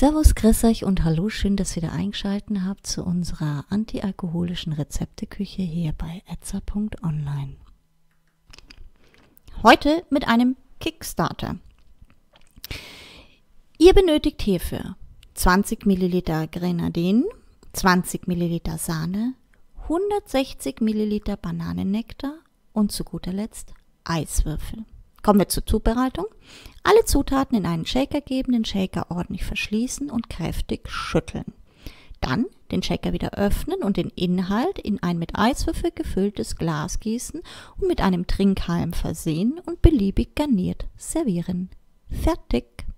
Servus, grüß euch und hallo, schön, dass ihr wieder eingeschalten habt zu unserer antialkoholischen Rezepteküche hier bei etza.online. Heute mit einem Kickstarter. Ihr benötigt hierfür 20 Milliliter Grenadinen, 20 Milliliter Sahne, 160 Milliliter Bananennektar und zu guter Letzt Eiswürfel. Kommen wir zur Zubereitung. Alle Zutaten in einen Shaker geben, den Shaker ordentlich verschließen und kräftig schütteln. Dann den Shaker wieder öffnen und den Inhalt in ein mit Eiswürfel gefülltes Glas gießen und mit einem Trinkhalm versehen und beliebig garniert servieren. Fertig!